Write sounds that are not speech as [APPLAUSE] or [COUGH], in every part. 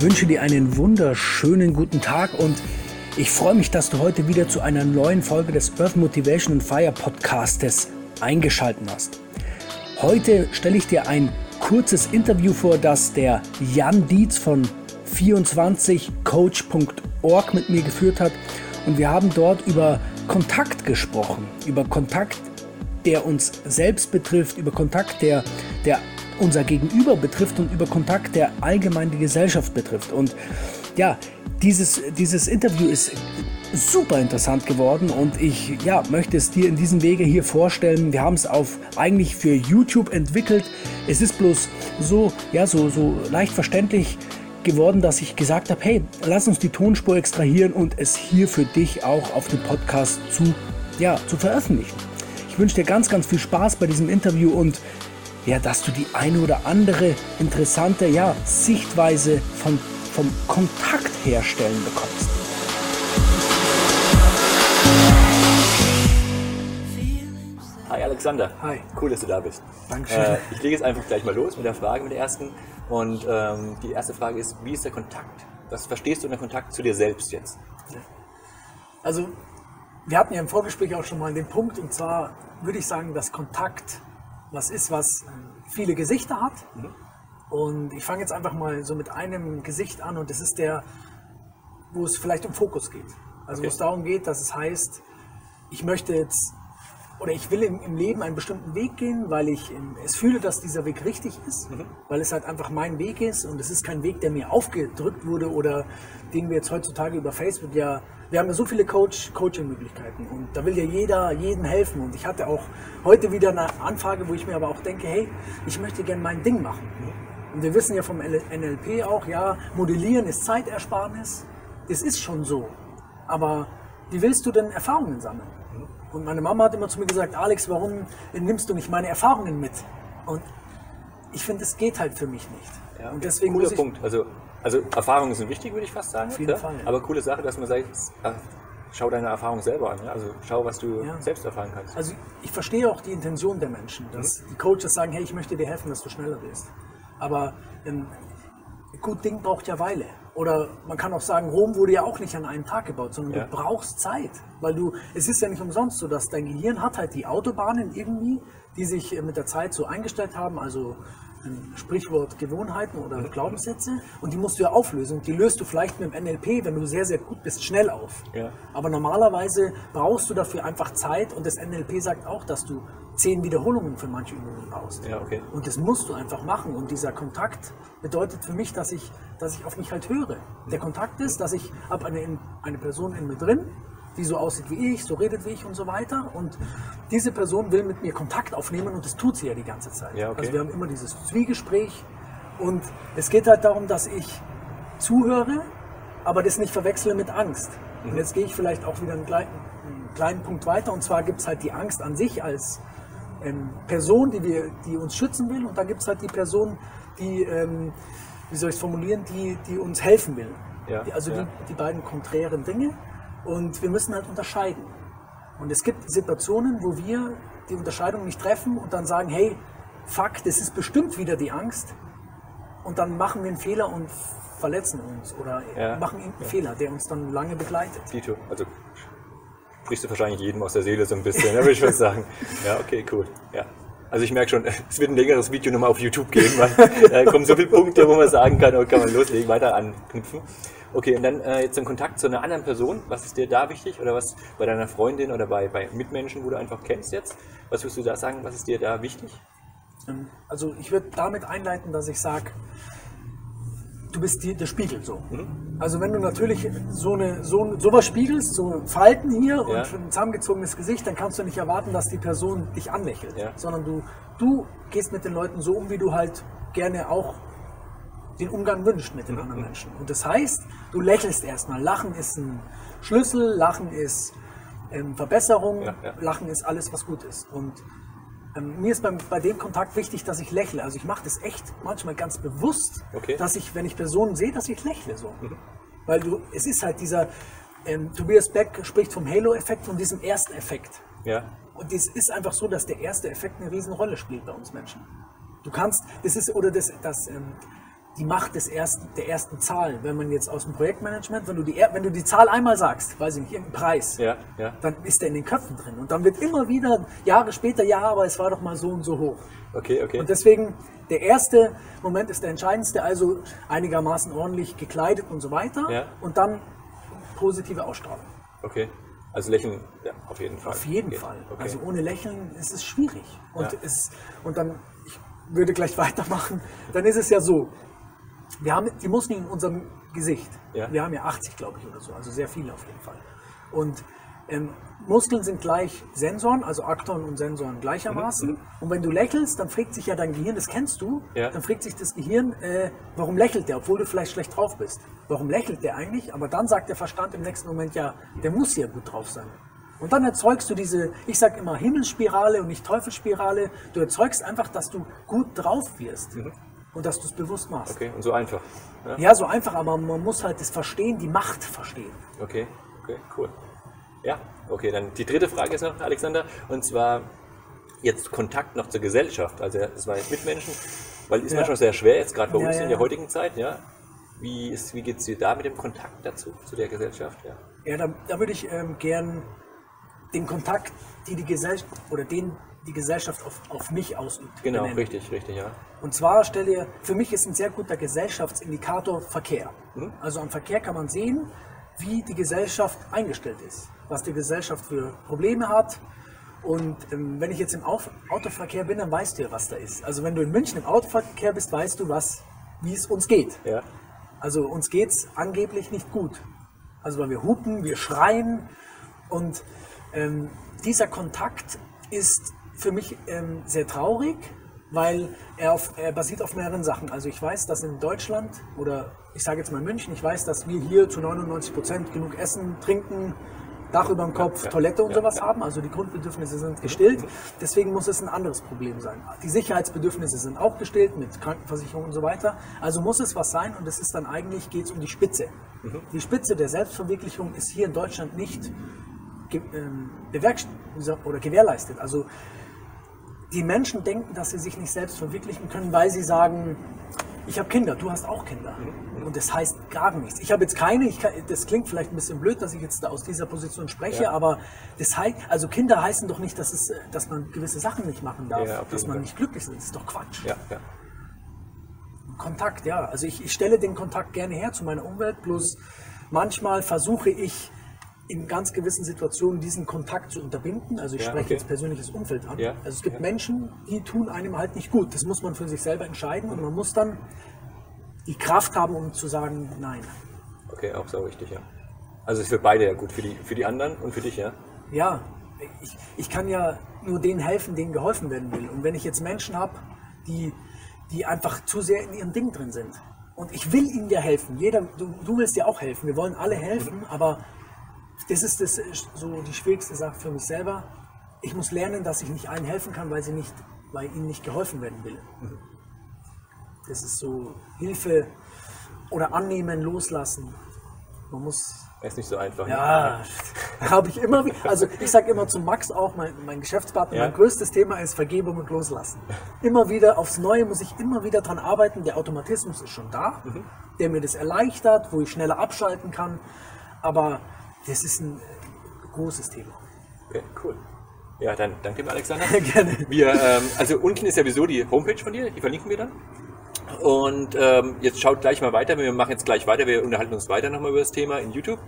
Ich wünsche dir einen wunderschönen guten Tag und ich freue mich, dass du heute wieder zu einer neuen Folge des Earth Motivation and Fire Podcastes eingeschalten hast. Heute stelle ich dir ein kurzes Interview vor, das der Jan Dietz von 24coach.org mit mir geführt hat und wir haben dort über Kontakt gesprochen, über Kontakt, der uns selbst betrifft, über Kontakt, der, der unser Gegenüber betrifft und über Kontakt, der allgemein die Gesellschaft betrifft. Und ja, dieses, dieses Interview ist super interessant geworden und ich ja, möchte es dir in diesem Wege hier vorstellen. Wir haben es auf eigentlich für YouTube entwickelt. Es ist bloß so, ja, so, so leicht verständlich geworden, dass ich gesagt habe, hey, lass uns die Tonspur extrahieren und es hier für dich auch auf dem Podcast zu, ja, zu veröffentlichen. Ich wünsche dir ganz, ganz viel Spaß bei diesem Interview und ja, dass du die eine oder andere interessante ja, Sichtweise von, vom Kontakt herstellen bekommst. Hi Alexander. Hi. Cool, dass du da bist. Dankeschön. Äh, ich lege jetzt einfach gleich mal los mit der Frage, mit der ersten. Und ähm, die erste Frage ist, wie ist der Kontakt? Was verstehst du unter Kontakt zu dir selbst jetzt? Also, wir hatten ja im Vorgespräch auch schon mal den Punkt, und zwar würde ich sagen, dass Kontakt was ist, was viele Gesichter hat. Und ich fange jetzt einfach mal so mit einem Gesicht an und das ist der, wo es vielleicht um Fokus geht. Also wo Okay. es darum geht, dass es heißt, ich möchte jetzt oder ich will im, im Leben einen bestimmten Weg gehen, weil ich ähm, es fühle, dass dieser Weg richtig ist, weil es halt einfach mein Weg ist und es ist kein Weg, der mir aufgedrückt wurde oder den wir jetzt heutzutage über Facebook ja, wir haben ja so viele Coach, Coaching-Möglichkeiten und da will ja jeder jedem helfen und ich hatte auch heute wieder eine Anfrage, wo ich mir aber auch denke, hey, ich möchte gerne mein Ding machen. Und wir wissen ja vom NLP auch, ja, modellieren ist Zeitersparnis, das ist schon so, aber wie willst du denn Erfahrungen sammeln? Und meine Mama hat immer zu mir gesagt, Alex, warum nimmst du nicht meine Erfahrungen mit? Und ich finde, es geht halt für mich nicht. und deswegen cooler muss ich, Punkt. Also, also Erfahrungen sind wichtig, würde ich fast sagen. Auf jeden ja? Fall. Aber coole Sache, dass man sagt, ach, schau deine Erfahrung selber an. Ja? Also schau, was du Ja. selbst erfahren kannst. Also ich verstehe auch die Intention der Menschen, dass die Coaches sagen, hey, ich möchte dir helfen, dass du schneller wirst. Aber ähm, gut Ding braucht ja Weile. Oder man kann auch sagen, Rom wurde ja auch nicht an einem Tag gebaut, sondern Ja. du brauchst Zeit. Weil du, es ist ja nicht umsonst so, dass dein Gehirn hat halt die Autobahnen irgendwie, die sich äh, mit der Zeit so eingestellt haben, also Sprichwort Gewohnheiten oder Glaubenssätze und die musst du ja auflösen. Die löst du vielleicht mit dem NLP, wenn du sehr, sehr gut bist, schnell auf. Ja. Aber normalerweise brauchst du dafür einfach Zeit und das NLP sagt auch, dass du zehn Wiederholungen für manche Übungen brauchst. Ja, okay. Und das musst du einfach machen. Und dieser Kontakt bedeutet für mich, dass ich, dass ich auf mich halt höre. Der Kontakt ist, dass ich habe eine, eine Person in mir drin, die so aussieht wie ich, so redet wie ich und so weiter. Und diese Person will mit mir Kontakt aufnehmen und das tut sie ja die ganze Zeit. Ja, okay. Also wir haben immer dieses Zwiegespräch und es geht halt darum, dass ich zuhöre, aber das nicht verwechsle mit Angst. Und jetzt gehe ich vielleicht auch wieder einen kleinen, einen kleinen Punkt weiter und zwar gibt es halt die Angst an sich als ähm, Person, die, wir, die uns schützen will und dann gibt es halt die Person, die, ähm, wie soll ich es formulieren, die, die uns helfen will. Ja, die, also ja. die, die beiden konträren Dinge und wir müssen halt unterscheiden. Und es gibt Situationen, wo wir die Unterscheidung nicht treffen und dann sagen, hey, fuck, das ist bestimmt wieder die Angst. Und dann machen wir einen Fehler und verletzen uns oder Ja, machen einen Fehler, der uns dann lange begleitet. Dito, also sprichst du wahrscheinlich jedem aus der Seele so ein bisschen, ne, [LAUGHS] würde ich schon sagen. Ja, okay, cool. Ja. Also ich merke schon, [LAUGHS] es wird ein längeres Video nochmal auf YouTube geben, weil [LAUGHS] da kommen so viele Punkte, wo man sagen kann, oh, kann man loslegen, weiter anknüpfen. Okay, und dann äh, jetzt im Kontakt zu einer anderen Person, was ist dir da wichtig oder was bei deiner Freundin oder bei, bei Mitmenschen, wo du einfach kennst jetzt? Was würdest du da sagen, was ist dir da wichtig? Ähm, Also ich würde damit einleiten, dass ich sage, du bist die, der Spiegel so. Also wenn du natürlich so eine so sowas spiegelst, so Falten hier und Ja. ein zusammengezogenes Gesicht, dann kannst du nicht erwarten, dass die Person dich anlächelt, Ja. sondern du du gehst mit den Leuten so um, wie du halt gerne auch den Umgang wünscht mit den Mhm. anderen Menschen. Und das heißt, du lächelst erstmal. Lachen ist ein Schlüssel, Lachen ist ähm, Verbesserung, ja. Lachen ist alles, was gut ist. Und ähm, mir ist beim, bei dem Kontakt wichtig, dass ich lächle. Also ich mache das echt manchmal ganz bewusst, Okay. dass ich, wenn ich Personen sehe, dass ich lächle so. Weil du, es ist halt dieser, ähm, Tobias Beck spricht vom Halo-Effekt, von diesem ersten Effekt. Ja, Und es ist einfach so, dass der erste Effekt eine Riesenrolle spielt bei uns Menschen. Du kannst, das ist, oder das, das, ähm, die Macht des ersten, der ersten Zahl. Wenn man jetzt aus dem Projektmanagement, wenn du die, wenn du die Zahl einmal sagst, weiß ich nicht, irgendeinen Preis, Ja, ja. dann ist der in den Köpfen drin. Und dann wird immer wieder, Jahre später, ja, aber es war doch mal so und so hoch. Okay, okay. Und deswegen, der erste Moment ist der entscheidendste, also einigermaßen ordentlich gekleidet und so weiter. Ja. Und dann positive Ausstrahlung. Okay. Also lächeln, ja, auf jeden Fall. Auf jeden. Fall. Okay. Also ohne Lächeln ist es schwierig. Und, Ja. es, und dann, ich würde gleich [LAUGHS] weitermachen, dann ist es ja so, wir haben die Muskeln in unserem Gesicht. Ja. Wir haben ja 80, glaube ich, oder so, also sehr viele auf jeden Fall. Und ähm, Muskeln sind gleich Sensoren, also Aktoren und Sensoren gleichermaßen. Und wenn du lächelst, dann fragt sich ja dein Gehirn, das kennst du, Mhm, Ja. dann fragt sich das Gehirn, äh, warum lächelt der, obwohl du vielleicht schlecht drauf bist. Warum lächelt der eigentlich? Aber dann sagt der Verstand im nächsten Moment, ja, der muss ja gut drauf sein. Und dann erzeugst du diese, ich sage immer Himmelsspirale und nicht Teufelsspirale. Du erzeugst einfach, dass du gut drauf wirst und dass du es bewusst machst. Okay, und so einfach. Ja? Ja, so einfach, aber man muss halt das Verstehen, die Macht verstehen. Okay, okay, cool. Ja, okay, dann die dritte Frage ist noch, Alexander, und zwar jetzt Kontakt noch zur Gesellschaft. Also das war jetzt Mitmenschen, weil ist Ja. manchmal sehr schwer, jetzt gerade bei Ja, uns in der heutigen Zeit, ja. Wie, ist, wie geht es dir da mit dem Kontakt dazu, zu der Gesellschaft? Ja. Ja, da, da würde ich ähm, gern den Kontakt, die die Gesellschaft oder den die Gesellschaft auf, auf mich ausübt. Genau, benennen. richtig, richtig, ja. Und zwar stell dir, für mich ist ein sehr guter Gesellschaftsindikator Verkehr. Mhm. Also am Verkehr kann man sehen, wie die Gesellschaft eingestellt ist, was die Gesellschaft für Probleme hat. Und ähm, wenn ich jetzt im Auf Autoverkehr bin, dann weißt du ja, was da ist. Also wenn du in München im Autoverkehr bist, weißt du, was, wie es uns geht. Ja, Also uns geht es angeblich nicht gut. Also weil wir hupen, wir schreien und ähm, dieser Kontakt ist für mich ähm, sehr traurig, weil er, auf, er basiert auf mehreren Sachen. Also ich weiß, dass in Deutschland oder ich sage jetzt mal München, ich weiß, dass wir hier zu 99 Prozent genug Essen, Trinken, Dach über dem Kopf, ja, Toilette und ja, sowas ja. haben. Also die Grundbedürfnisse sind gestillt. Deswegen muss es ein anderes Problem sein. Die Sicherheitsbedürfnisse sind auch gestillt mit Krankenversicherung und so weiter. Also muss es was sein und es ist dann eigentlich, geht es um die Spitze. Mhm. Die Spitze der Selbstverwirklichung ist hier in Deutschland nicht ge ähm, oder gewährleistet. Also die Menschen denken, dass sie sich nicht selbst verwirklichen können, weil sie sagen, ich habe Kinder, du hast auch Kinder. Und das heißt gar nichts. Ich habe jetzt keine, ich kann, das klingt vielleicht ein bisschen blöd, dass ich jetzt aus dieser Position spreche, Ja. aber das heißt, also Kinder heißen doch nicht, dass, es, dass man gewisse Sachen nicht machen darf, Ja, dass man Fall. nicht glücklich ist. Das ist doch Quatsch. ja, ja. Kontakt, ja. Also ich, ich stelle den Kontakt gerne her zu meiner Umwelt, bloß manchmal versuche ich in ganz gewissen Situationen diesen Kontakt zu unterbinden. Also ich Ja, spreche okay. jetzt persönliches Umfeld an. Ja, Also es gibt ja. Menschen, die tun einem halt nicht gut. Das muss man für sich selber entscheiden und man muss dann die Kraft haben, um zu sagen, nein. Okay, auch so richtig, ja. Also ist für beide ja gut, für die, für die anderen und für dich, ja. Ja, ich, ich kann ja nur denen helfen, denen geholfen werden will. Und wenn ich jetzt Menschen habe, die, die einfach zu sehr in ihrem Ding drin sind. Und ich will ihnen ja helfen. Jeder, du, du willst ja auch helfen. Wir wollen alle helfen, aber das ist das, so die schwierigste Sache für mich selber. Ich muss lernen, dass ich nicht allen helfen kann, weil, sie nicht, weil ihnen nicht geholfen werden will. Das ist so Hilfe oder annehmen, loslassen. Man muss Ist nicht so einfach. ne? ja, habe ich immer. Also ich sage immer zu Max auch, mein, mein Geschäftspartner, Ja. mein größtes Thema ist Vergebung und Loslassen. Immer wieder aufs Neue muss ich immer wieder dran arbeiten. Der Automatismus ist schon da, Mhm. der mir das erleichtert, wo ich schneller abschalten kann. Aber das ist ein großes Thema. Okay, cool. Ja, dann danke mir, Alexander. [LAUGHS] Gerne. Wir, ähm, also unten ist ja sowieso die Homepage von dir, die verlinken wir dann. Und ähm, jetzt schaut gleich mal weiter, wir machen jetzt gleich weiter, wir unterhalten uns weiter nochmal über das Thema in YouTube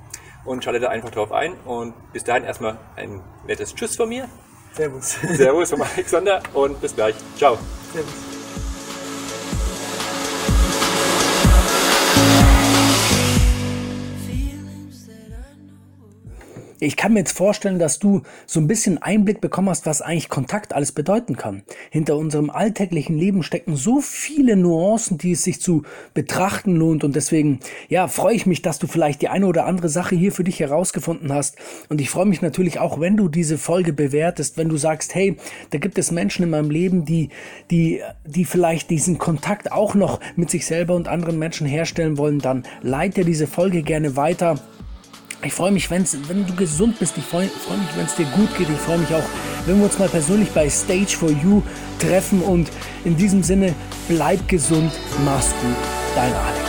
und schaltet da einfach drauf ein. Und bis dahin erstmal ein nettes Tschüss von mir. Servus. Servus vom Alexander und bis gleich. Ciao. Servus. Ich kann mir jetzt vorstellen, dass du so ein bisschen Einblick bekommen hast, was eigentlich Kontakt alles bedeuten kann. Hinter unserem alltäglichen Leben stecken so viele Nuancen, die es sich zu betrachten lohnt. Und deswegen, ja, freue ich mich, dass du vielleicht die eine oder andere Sache hier für dich herausgefunden hast. Und ich freue mich natürlich auch, wenn du diese Folge bewertest, wenn du sagst, hey, da gibt es Menschen in meinem Leben, die, die, die vielleicht diesen Kontakt auch noch mit sich selber und anderen Menschen herstellen wollen, dann leite diese Folge gerne weiter. Ich freue mich, wenn's, wenn du gesund bist. Ich freue freu mich, wenn es dir gut geht. Ich freue mich auch, wenn wir uns mal persönlich bei Stage for You treffen. Und in diesem Sinne, bleib gesund, mach's gut. Dein Alex.